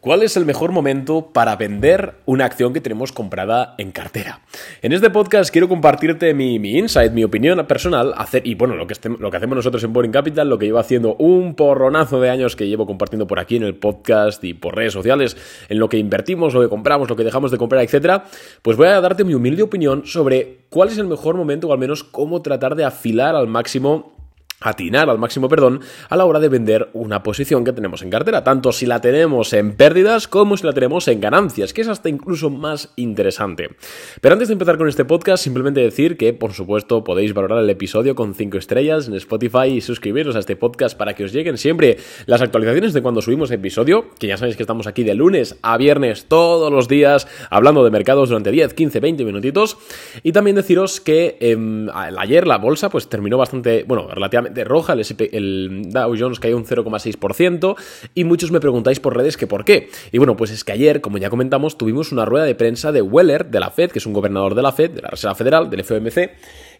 ¿Cuál es el mejor momento para vender una acción que tenemos comprada en cartera? En este podcast quiero compartirte mi, insight, mi opinión personal, hacer, y bueno, lo que, lo que hacemos nosotros en Boring Capital, lo que llevo haciendo un porronazo de años que llevo compartiendo por aquí en el podcast y por redes sociales, en lo que invertimos, lo que compramos, lo que dejamos de comprar, etcétera, pues voy a darte mi humilde opinión sobre cuál es el mejor momento o al menos cómo tratar de afilar al máximo atinar al máximo, perdón, a la hora de vender una posición que tenemos en cartera, tanto si la tenemos en pérdidas como si la tenemos en ganancias, que es hasta incluso más interesante. Pero antes de empezar con este podcast, simplemente decir que, por supuesto, podéis valorar el episodio con 5 estrellas en Spotify y suscribiros a este podcast para que os lleguen siempre las actualizaciones de cuando subimos episodio, que ya sabéis que estamos aquí de lunes a viernes todos los días hablando de mercados durante 10, 15, 20 minutitos. Y también deciros que em, ayer la bolsa pues terminó bastante, bueno, relativamente de roja, el, el Dow Jones cayó un 0,6% y muchos me preguntáis por redes que por qué. Y bueno, pues es que ayer, como ya comentamos, tuvimos una rueda de prensa de Weller, de la Fed, que es un gobernador de la Fed, de la Reserva Federal, del FOMC,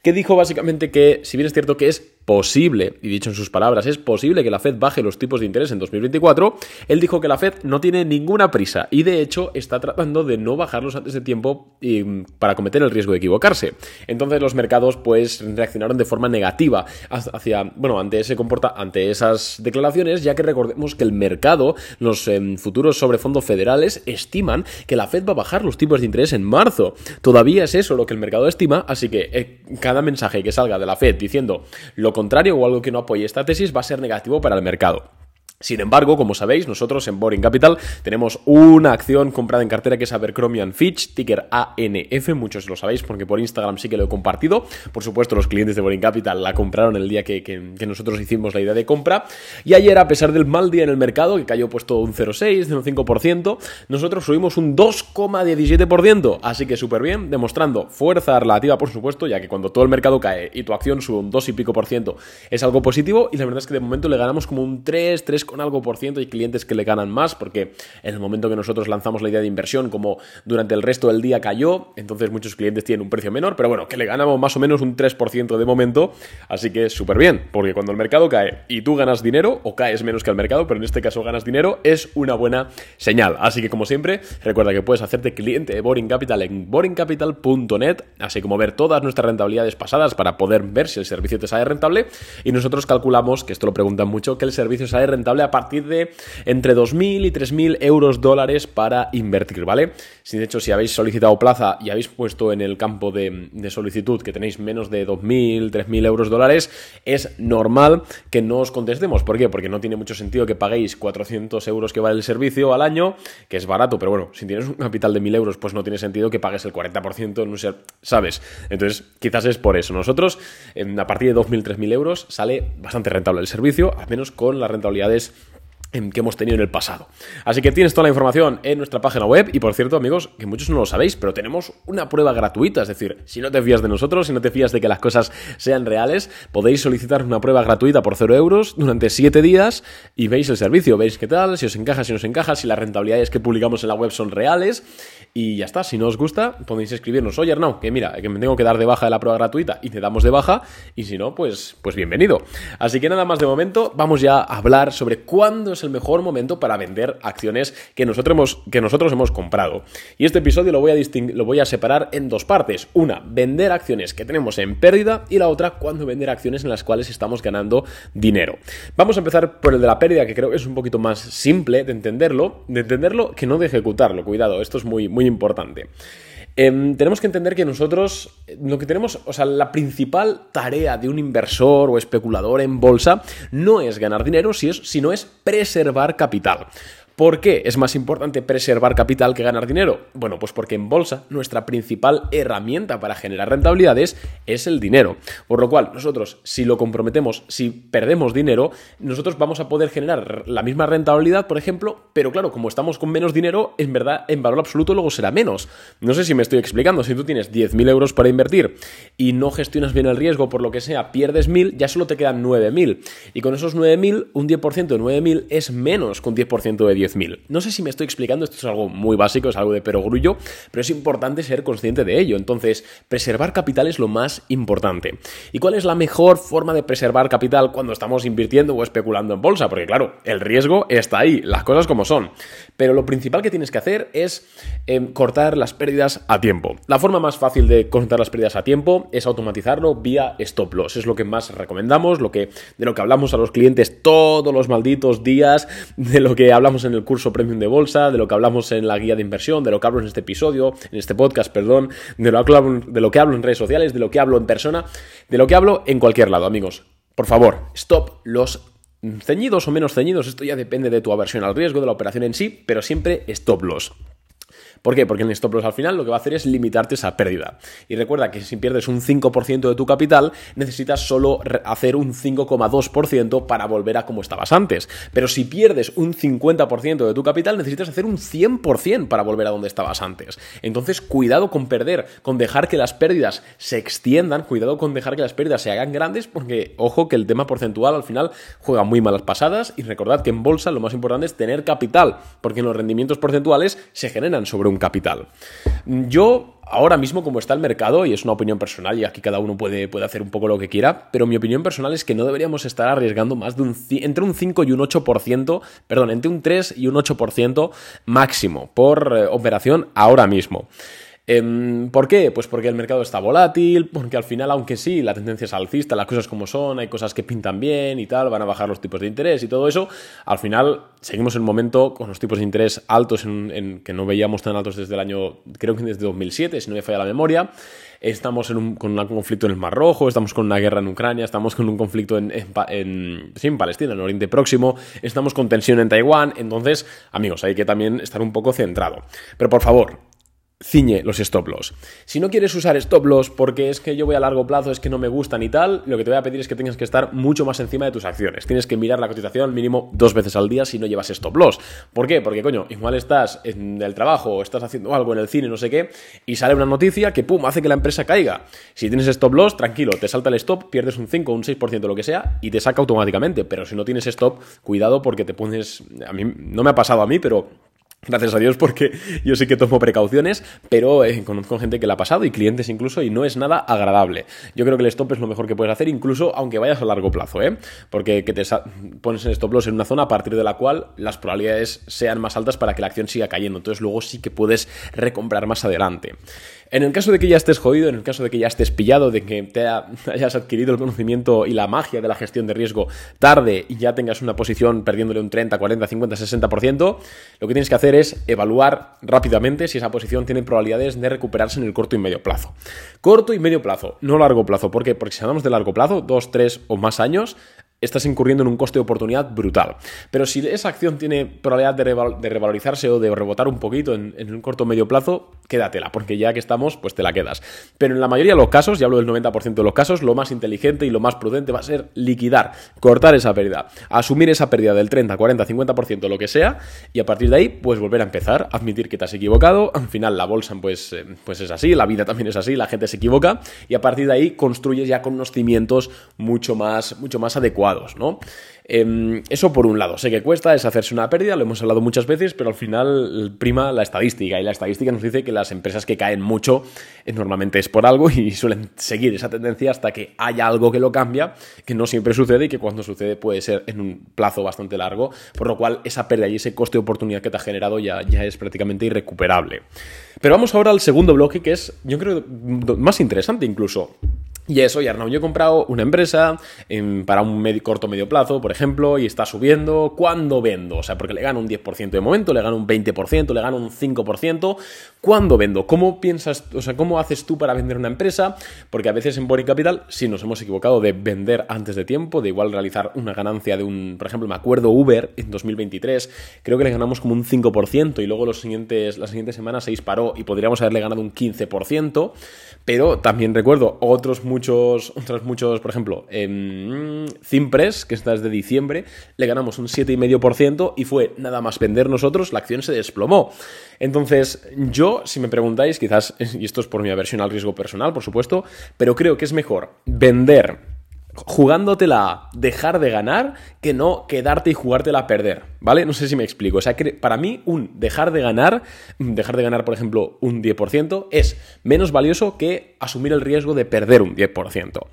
que dijo básicamente que, si bien es cierto que es posible, y dicho en sus palabras, es posible que la Fed baje los tipos de interés en 2024, él dijo que la Fed no tiene ninguna prisa y de hecho está tratando de no bajarlos antes de tiempo para cometer el riesgo de equivocarse. Entonces los mercados pues reaccionaron de forma negativa hacia, bueno, ante ese comporta, ante esas declaraciones, ya que recordemos que el mercado, los em, futuros sobre fondos federales estiman que la Fed va a bajar los tipos de interés en marzo. Todavía es eso lo que el mercado estima, así que eh, cada mensaje que salga de la Fed diciendo lo contrario o algo que no apoye esta tesis va a ser negativo para el mercado. Sin embargo, como sabéis, nosotros en Boring Capital tenemos una acción comprada en cartera que es Abercrombie Fitch, ticker ANF, muchos lo sabéis porque por Instagram sí que lo he compartido. Por supuesto, los clientes de Boring Capital la compraron el día que, nosotros hicimos la idea de compra. Y ayer, a pesar del mal día en el mercado, que cayó puesto un 0,6, 0,5%, nosotros subimos un 2,17%. Así que súper bien, demostrando fuerza relativa, por supuesto, ya que cuando todo el mercado cae y tu acción sube un 2 y pico por ciento es algo positivo. Y la verdad es que de momento le ganamos como un 3, 3, con algo por ciento, hay clientes que le ganan más porque en el momento que nosotros lanzamos la idea de inversión, como durante el resto del día cayó, entonces muchos clientes tienen un precio menor, pero bueno, que le ganamos más o menos un 3% de momento, así que súper bien, porque cuando el mercado cae y tú ganas dinero, o caes menos que el mercado, pero en este caso ganas dinero, es una buena señal. Así que como siempre, recuerda que puedes hacerte cliente de Boring Capital en boringcapital.net, así como ver todas nuestras rentabilidades pasadas para poder ver si el servicio te sale rentable, y nosotros calculamos, que esto lo preguntan mucho, que el servicio sale rentable a partir de entre 2.000 y 3.000 euros dólares para invertir, ¿vale? Si de hecho si habéis solicitado plaza y habéis puesto en el campo de, solicitud que tenéis menos de 2.000, 3.000 euros dólares, es normal que no os contestemos. ¿Por qué? Porque no tiene mucho sentido que paguéis 400 euros que vale el servicio al año, que es barato, pero bueno, si tienes un capital de 1.000 euros, pues no tiene sentido que pagues el 40% en un ser, ¿sabes? Entonces, quizás es por eso. Nosotros, a partir de 2.000, 3.000 euros, sale bastante rentable el servicio, al menos con las rentabilidades que hemos tenido en el pasado. Así que tienes toda la información en nuestra página web y por cierto amigos, que muchos no lo sabéis, pero tenemos una prueba gratuita, es decir, si no te fías de nosotros, si no te fías de que las cosas sean reales, podéis solicitar una prueba gratuita por 0 euros durante 7 días y veis el servicio, veis qué tal, si os encaja, si no os encaja, si las rentabilidades que publicamos en la web son reales y ya está, si no os gusta podéis escribirnos, oye no, que mira, que me tengo que dar de baja de la prueba gratuita y te damos de baja y si no, pues, pues bienvenido. Así que nada más de momento, vamos ya a hablar sobre cuándo el mejor momento para vender acciones que nosotros hemos, que nosotros hemos comprado. Y este episodio lo voy, a lo voy a separar en dos partes. Una, vender acciones que tenemos en pérdida y la otra, cuando vender acciones en las cuales estamos ganando dinero. Vamos a empezar por el de la pérdida, que creo que es un poquito más simple de entenderlo, de entenderlo que no de ejecutarlo. Cuidado, esto es muy, muy importante. Em, tenemos que entender que nosotros, lo que tenemos, o sea, la principal tarea de un inversor o especulador en bolsa no es ganar dinero, sino es preservar capital. ¿Por qué es más importante preservar capital que ganar dinero? Bueno, pues porque en bolsa nuestra principal herramienta para generar rentabilidades es el dinero. Por lo cual, nosotros, si lo comprometemos, si perdemos dinero, nosotros vamos a poder generar la misma rentabilidad, por ejemplo, pero claro, como estamos con menos dinero, en verdad, en valor absoluto luego será menos. No sé si me estoy explicando. Si tú tienes 10.000 euros para invertir y no gestionas bien el riesgo, por lo que sea, pierdes 1.000, ya solo te quedan 9.000. Y con esos 9.000, un 10% de 9.000 es menos que un 10% de 10 10.000. No sé si me estoy explicando, esto es algo muy básico, es algo de perogrullo, pero es importante ser consciente de ello. Entonces, preservar capital es lo más importante. ¿Y cuál es la mejor forma de preservar capital cuando estamos invirtiendo o especulando en bolsa? Porque claro, el riesgo está ahí, las cosas como son. Pero lo principal que tienes que hacer es em, cortar las pérdidas a tiempo. La forma más fácil de cortar las pérdidas a tiempo es automatizarlo vía stop loss. Es lo que más recomendamos, lo que, de lo que hablamos a los clientes todos los malditos días, de lo que hablamos en el curso premium de bolsa, de lo que hablamos en la guía de inversión, de lo que hablo en este episodio, en este podcast, perdón, de lo que hablo, de lo que hablo en redes sociales, de lo que hablo en persona, de lo que hablo en cualquier lado, amigos. Por favor, stop los ceñidos o menos ceñidos, esto ya depende de tu aversión al riesgo de la operación en sí, pero siempre stop loss. ¿Por qué? Porque el stop loss al final lo que va a hacer es limitarte esa pérdida. Y recuerda que si pierdes un 5% de tu capital, necesitas solo hacer un 5,2% para volver a como estabas antes. Pero si pierdes un 50% de tu capital, necesitas hacer un 100% para volver a donde estabas antes. Entonces, cuidado con perder, con dejar que las pérdidas se extiendan, cuidado con dejar que las pérdidas se hagan grandes, porque ojo que el tema porcentual al final juega muy malas pasadas y recordad que en bolsa lo más importante es tener capital, porque los rendimientos porcentuales se generan sobre un capital. Yo ahora mismo como está el mercado, y es una opinión personal, y aquí cada uno puede, puede, hacer un poco lo que quiera, pero mi opinión personal es que no deberíamos estar arriesgando más de un entre un 5 y un 8%, perdón, entre un 3 y un 8% máximo por eh, operación ahora mismo. Em, ¿Por qué? Pues porque el mercado está volátil, porque al final, aunque sí, la tendencia es alcista, las cosas como son, hay cosas que pintan bien y tal, van a bajar los tipos de interés y todo eso, al final seguimos en un momento con los tipos de interés altos en, que no veíamos tan altos desde el año, creo que desde 2007, si no me falla la memoria. Estamos con un conflicto en el Mar Rojo, estamos con una guerra en Ucrania, estamos con un conflicto en, en Palestina, en Oriente Próximo, estamos con tensión en Taiwán, entonces, amigos, hay que también estar un poco centrado. Pero por favor, ciñe los stop loss. Si no quieres usar stop loss porque es que yo voy a largo plazo, es que no me gustan y tal, lo que te voy a pedir es que tengas que estar mucho más encima de tus acciones. Tienes que mirar la cotización mínimo dos veces al día si no llevas stop loss. ¿Por qué? Porque, coño, igual estás en el trabajo o estás haciendo algo en el cine, no sé qué, y sale una noticia que, pum, hace que la empresa caiga. Si tienes stop loss, tranquilo, te salta el stop, pierdes un 5 o un 6% lo que sea y te saca automáticamente. Pero si no tienes stop, cuidado porque te pones... A mí no me ha pasado a mí, pero Gracias a Dios porque yo sí que tomo precauciones, pero eh, conozco gente que la ha pasado y clientes incluso y no es nada agradable. Yo creo que el stop es lo mejor que puedes hacer incluso aunque vayas a largo plazo, ¿eh? Porque que te pones el stop loss en una zona a partir de la cual las probabilidades sean más altas para que la acción siga cayendo. Entonces luego sí que puedes recomprar más adelante. En el caso de que ya estés jodido, en el caso de que ya estés pillado, de que te hayas adquirido el conocimiento y la magia de la gestión de riesgo tarde y ya tengas una posición perdiéndole un 30, 40, 50, 60%, lo que tienes que hacer es evaluar rápidamente si esa posición tiene probabilidades de recuperarse en el corto y medio plazo. Corto y medio plazo, no largo plazo. ¿Por? Porque si hablamos de largo plazo, dos, tres o más años, estás incurriendo en un coste de oportunidad brutal. Pero si esa acción tiene probabilidad de, revalorizarse o de rebotar un poquito en, un corto o medio plazo, quédatela, porque ya que estamos, pues te la quedas. Pero en la mayoría de los casos, ya hablo del 90% de los casos, lo más inteligente y lo más prudente va a ser liquidar, cortar esa pérdida, asumir esa pérdida del 30, 40, 50%, lo que sea, y a partir de ahí, pues volver a empezar, admitir que te has equivocado, al final la bolsa pues, eh, pues es así, la vida también es así, la gente se equivoca, y a partir de ahí construyes ya con unos cimientos mucho más, mucho más adecuados ¿no? Em, eso por un lado, sé que cuesta, es hacerse una pérdida, lo hemos hablado muchas veces, pero al final prima la estadística y la estadística nos dice que las empresas que caen mucho eh, normalmente es por algo y suelen seguir esa tendencia hasta que haya algo que lo cambia, que no siempre sucede y que cuando sucede puede ser en un plazo bastante largo, por lo cual esa pérdida y ese coste de oportunidad que te ha generado ya, ya es prácticamente irrecuperable. Pero vamos ahora al segundo bloque que es, yo creo, más interesante incluso. Y eso, y Arnau, yo he comprado una empresa para un medio, corto medio plazo, por ejemplo, y está subiendo. ¿Cuándo vendo? O sea, porque le gano un 10% de momento, le gano un 20%, le gano un 5%. ¿Cuándo vendo? ¿Cómo piensas, o sea, cómo haces tú para vender una empresa? Porque a veces en Boring Capital sí nos hemos equivocado de vender antes de tiempo, de igual realizar una ganancia de un, por ejemplo, me acuerdo Uber en 2023, creo que le ganamos como un 5% y luego los siguientes, las siguientes semanas se disparó y podríamos haberle ganado un 15%, pero también recuerdo otros muchos, otros muchos, por ejemplo, en Cimpress, que está desde diciembre, le ganamos un 7,5% y fue nada más vender nosotros, la acción se desplomó. Entonces, yo, si me preguntáis, quizás, y esto es por mi aversión al riesgo personal, por supuesto, pero creo que es mejor vender jugándotela dejar de ganar que no quedarte y jugártela a perder, ¿vale? No sé si me explico. O sea, que para mí un dejar de ganar, dejar de ganar, por ejemplo, un 10%, es menos valioso que asumir el riesgo de perder un 10%.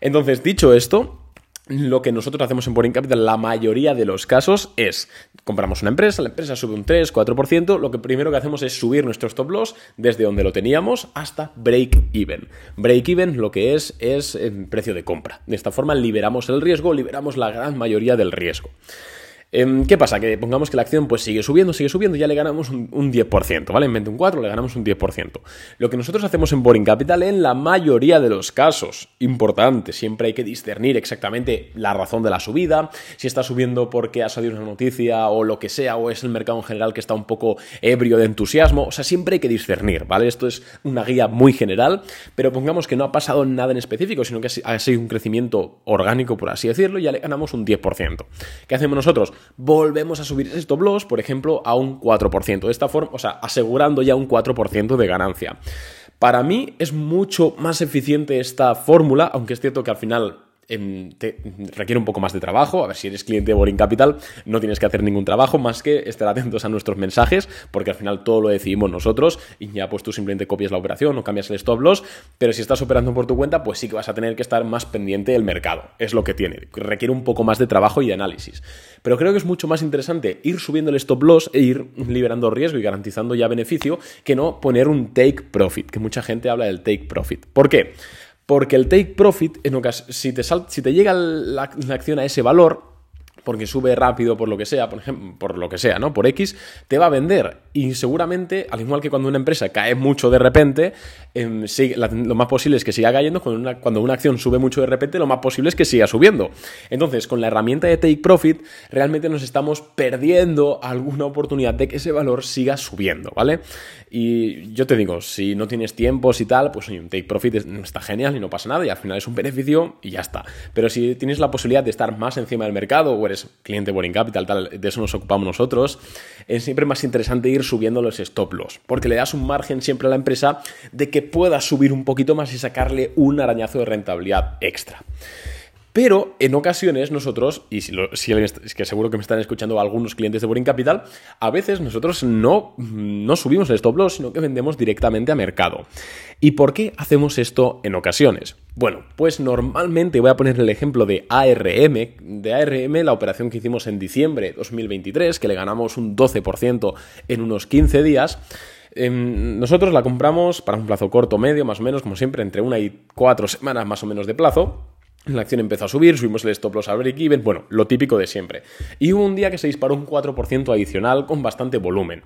Entonces, dicho esto, lo que nosotros hacemos en Boring Capital, la mayoría de los casos, es compramos una empresa, la empresa sube un 3, 4%, lo que primero que hacemos es subir nuestro stop loss desde donde lo teníamos hasta break even. Break even lo que es es el precio de compra. De esta forma liberamos el riesgo, liberamos la gran mayoría del riesgo. Em, ¿Qué pasa? Que pongamos que la acción pues sigue subiendo, sigue subiendo, ya le ganamos un, 10%, ¿vale? En vez de un 4 le ganamos un 10%. Lo que nosotros hacemos en Boring Capital en la mayoría de los casos, importante, siempre hay que discernir exactamente la razón de la subida, si está subiendo porque ha salido una noticia o lo que sea, o es el mercado en general que está un poco ebrio de entusiasmo, o sea, siempre hay que discernir, ¿vale? Esto es una guía muy general, pero pongamos que no ha pasado nada en específico, sino que ha sido un crecimiento orgánico, por así decirlo, y ya le ganamos un 10%. ¿Qué hacemos nosotros? Volvemos a subir stop loss, por ejemplo, a un 4%. De esta forma, o sea, asegurando ya un 4% de ganancia. Para mí es mucho más eficiente esta fórmula, aunque es cierto que al final te requiere un poco más de trabajo. A ver, si eres cliente de Boring Capital, no tienes que hacer ningún trabajo más que estar atentos a nuestros mensajes, porque al final todo lo decidimos nosotros y ya pues tú simplemente copias la operación o cambias el stop loss. Pero si estás operando por tu cuenta, pues sí que vas a tener que estar más pendiente del mercado. Es lo que tiene. Requiere un poco más de trabajo y de análisis. Pero creo que es mucho más interesante ir subiendo el stop loss e ir liberando riesgo y garantizando ya beneficio que no poner un take profit, que mucha gente habla del take profit. ¿Por qué? Porque el take profit, en si, te si te llega la acción a ese valor, porque sube rápido por lo que sea, por ejemplo, por lo que sea, ¿no? Por X, te va a vender. Y seguramente, al igual que cuando una empresa cae mucho de repente, em, lo más posible es que siga cayendo. Cuando una, cuando una acción sube mucho de repente, lo más posible es que siga subiendo. Entonces, con la herramienta de Take Profit, realmente nos estamos perdiendo alguna oportunidad de que ese valor siga subiendo, ¿vale? Y yo te digo, si no tienes tiempos y tal, pues un Take Profit está genial y no pasa nada y al final es un beneficio y ya está. Pero si tienes la posibilidad de estar más encima del mercado o eres cliente Boring Capital, tal, de eso nos ocupamos nosotros, es siempre más interesante ir subiendo los stop loss, porque le das un margen siempre a la empresa de que pueda subir un poquito más y sacarle un arañazo de rentabilidad extra. Pero en ocasiones nosotros, y si, es que seguro que me están escuchando algunos clientes de Boring Capital, a veces nosotros no, no subimos el stop loss, sino que vendemos directamente a mercado. ¿Y por qué hacemos esto en ocasiones? Bueno, pues normalmente voy a poner el ejemplo de ARM. De ARM, la operación que hicimos en diciembre de 2023, que le ganamos un 12% en unos 15 días. Em, nosotros la compramos para un plazo corto, medio, más o menos, como siempre, entre una y cuatro semanas más o menos de plazo. La acción empezó a subir, subimos el stop loss al break even, bueno, lo típico de siempre. Y hubo un día que se disparó un 4% adicional con bastante volumen.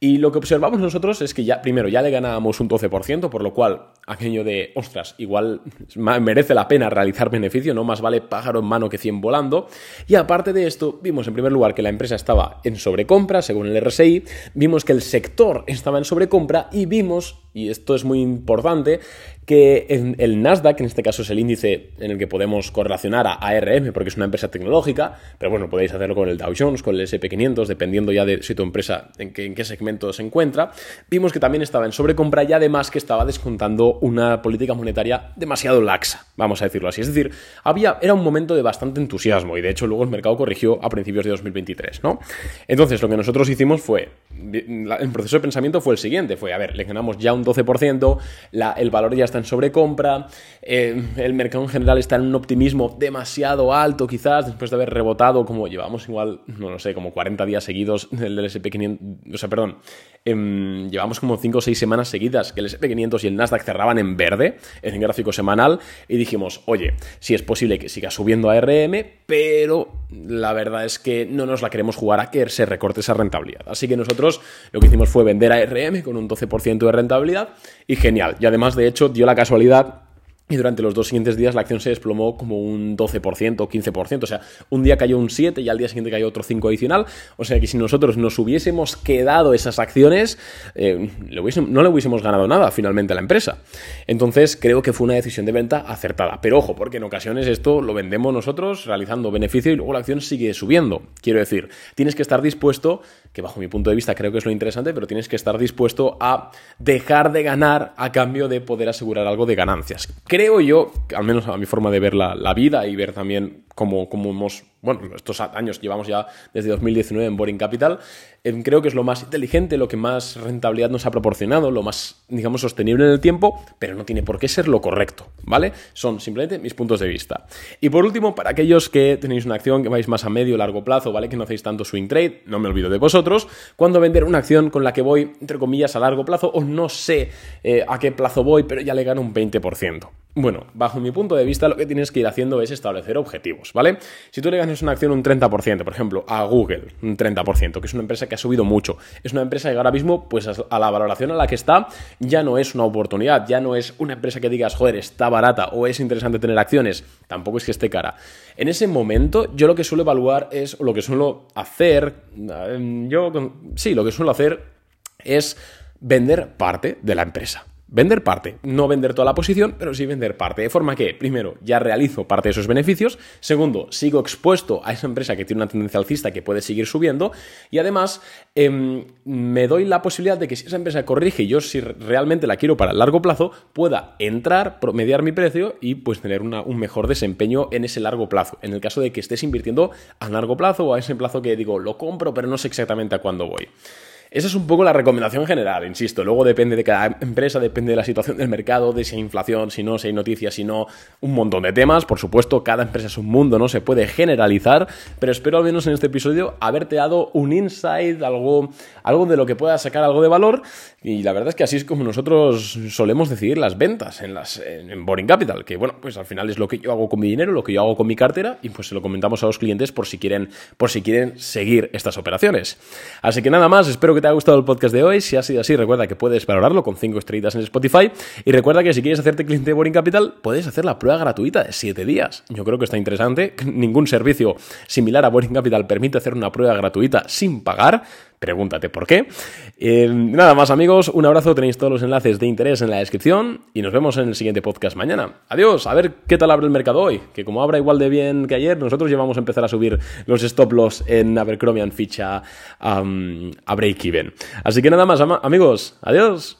Y lo que observamos nosotros es que ya, primero, ya le ganábamos un 12%, por lo cual aquello de, ostras, igual merece la pena realizar beneficio, no más vale pájaro en mano que 100 volando. Y aparte de esto, vimos en primer lugar que la empresa estaba en sobrecompra, según el RSI, vimos que el sector estaba en sobrecompra y vimos, y esto es muy importante, que en el Nasdaq, en este caso es el índice en el que podemos correlacionar a ARM porque es una empresa tecnológica, pero bueno, podéis hacerlo con el Dow Jones, con el SP500, dependiendo ya de si tu empresa en qué, en qué segmento se encuentra, vimos que también estaba en sobrecompra y además que estaba descontando una política monetaria demasiado laxa, vamos a decirlo así. Es decir, había, era un momento de bastante entusiasmo y de hecho luego el mercado corrigió a principios de 2023, ¿no? Entonces lo que nosotros hicimos fue, el proceso de pensamiento fue el siguiente, fue, a ver, le ganamos ya un 12%, la, el valor ya está en sobrecompra, eh, el mercado en general está en un optimismo demasiado alto quizás, después de haber rebotado como llevamos igual, no lo sé, como 40 días seguidos del SP500, o sea, perdón, em, llevamos como 5 o 6 semanas seguidas que el SP500 y el Nasdaq cerraban en verde en el gráfico semanal y dijimos, oye, si es posible que siga subiendo a RM, pero la verdad es que no nos la queremos jugar a que se recorte esa rentabilidad. Así que nosotros lo que hicimos fue vender a RM con un 12% de rentabilidad y genial. Y además, de hecho, dio la casualidad y durante los dos siguientes días la acción se desplomó como un 12%, 15%. O sea, un día cayó un 7 y al día siguiente cayó otro 5 adicional. O sea que si nosotros nos hubiésemos quedado esas acciones, eh, no le hubiésemos ganado nada finalmente a la empresa. Entonces creo que fue una decisión de venta acertada. Pero ojo, porque en ocasiones esto lo vendemos nosotros realizando beneficio y luego la acción sigue subiendo. Quiero decir, tienes que estar dispuesto que bajo mi punto de vista creo que es lo interesante, pero tienes que estar dispuesto a dejar de ganar a cambio de poder asegurar algo de ganancias. Creo yo, al menos a mi forma de ver la, la vida y ver también cómo, cómo hemos bueno, estos años llevamos ya desde 2019 en Boring Capital, em, creo que es lo más inteligente, lo que más rentabilidad nos ha proporcionado, lo más, digamos, sostenible en el tiempo, pero no tiene por qué ser lo correcto, ¿vale? Son simplemente mis puntos de vista. Y por último, para aquellos que tenéis una acción que vais más a medio largo plazo, ¿vale? Que no hacéis tanto swing trade, no me olvido de vosotros, cuando vender una acción con la que voy, entre comillas, a largo plazo, o no sé eh, a qué plazo voy, pero ya le gano un 20%. Bueno, bajo mi punto de vista, lo que tienes que ir haciendo es establecer objetivos, ¿vale? Si tú le ganas una acción un 30%, por ejemplo, a Google, un 30%, que es una empresa que ha subido mucho, es una empresa que ahora mismo, pues a la valoración a la que está, ya no es una oportunidad, ya no es una empresa que digas, joder, está barata o es interesante tener acciones, tampoco es que esté cara. En ese momento, yo lo que suelo evaluar es, lo que suelo hacer, eh, yo, sí, lo que suelo hacer es vender parte de la empresa. Vender parte, no vender toda la posición, pero sí vender parte. De forma que, primero, ya realizo parte de esos beneficios. Segundo, sigo expuesto a esa empresa que tiene una tendencia alcista que puede seguir subiendo. Y además, em, me doy la posibilidad de que si esa empresa corrige y yo si realmente la quiero para el largo plazo, pueda entrar, promediar mi precio y pues tener un mejor desempeño en ese largo plazo. En el caso de que estés invirtiendo a largo plazo o a ese plazo que digo, lo compro, pero no sé exactamente a cuándo voy. Esa es un poco la recomendación general, insisto. Luego depende de cada empresa, depende de la situación del mercado, de si hay inflación, si no, si hay noticias, si no, un montón de temas. Por supuesto, cada empresa es un mundo, no se puede generalizar, pero espero al menos en este episodio haberte dado un insight, algo, algo de lo que pueda sacar algo de valor. Y la verdad es que así es como nosotros solemos decidir las ventas en, las, en Boring Capital, que bueno, pues al final es lo que yo hago con mi dinero, lo que yo hago con mi cartera, y pues se lo comentamos a los clientes por si quieren, por si quieren seguir estas operaciones. Así que nada más, espero que te haya gustado el podcast de hoy. Si ha sido así, recuerda que puedes valorarlo con 5 estrellitas en Spotify. Y recuerda que si quieres hacerte cliente de Boring Capital, puedes hacer la prueba gratuita de 7 días. Yo creo que está interesante. Ningún servicio similar a Boring Capital permite hacer una prueba gratuita sin pagar. Pregúntate por qué. Eh, nada más amigos, un abrazo, tenéis todos los enlaces de interés en la descripción y nos vemos en el siguiente podcast mañana. Adiós, a ver qué tal abre el mercado hoy, que como abra igual de bien que ayer, nosotros ya vamos a empezar a subir los stop loss en Abercrombie ficha a break-even. Así que nada más amigos, adiós.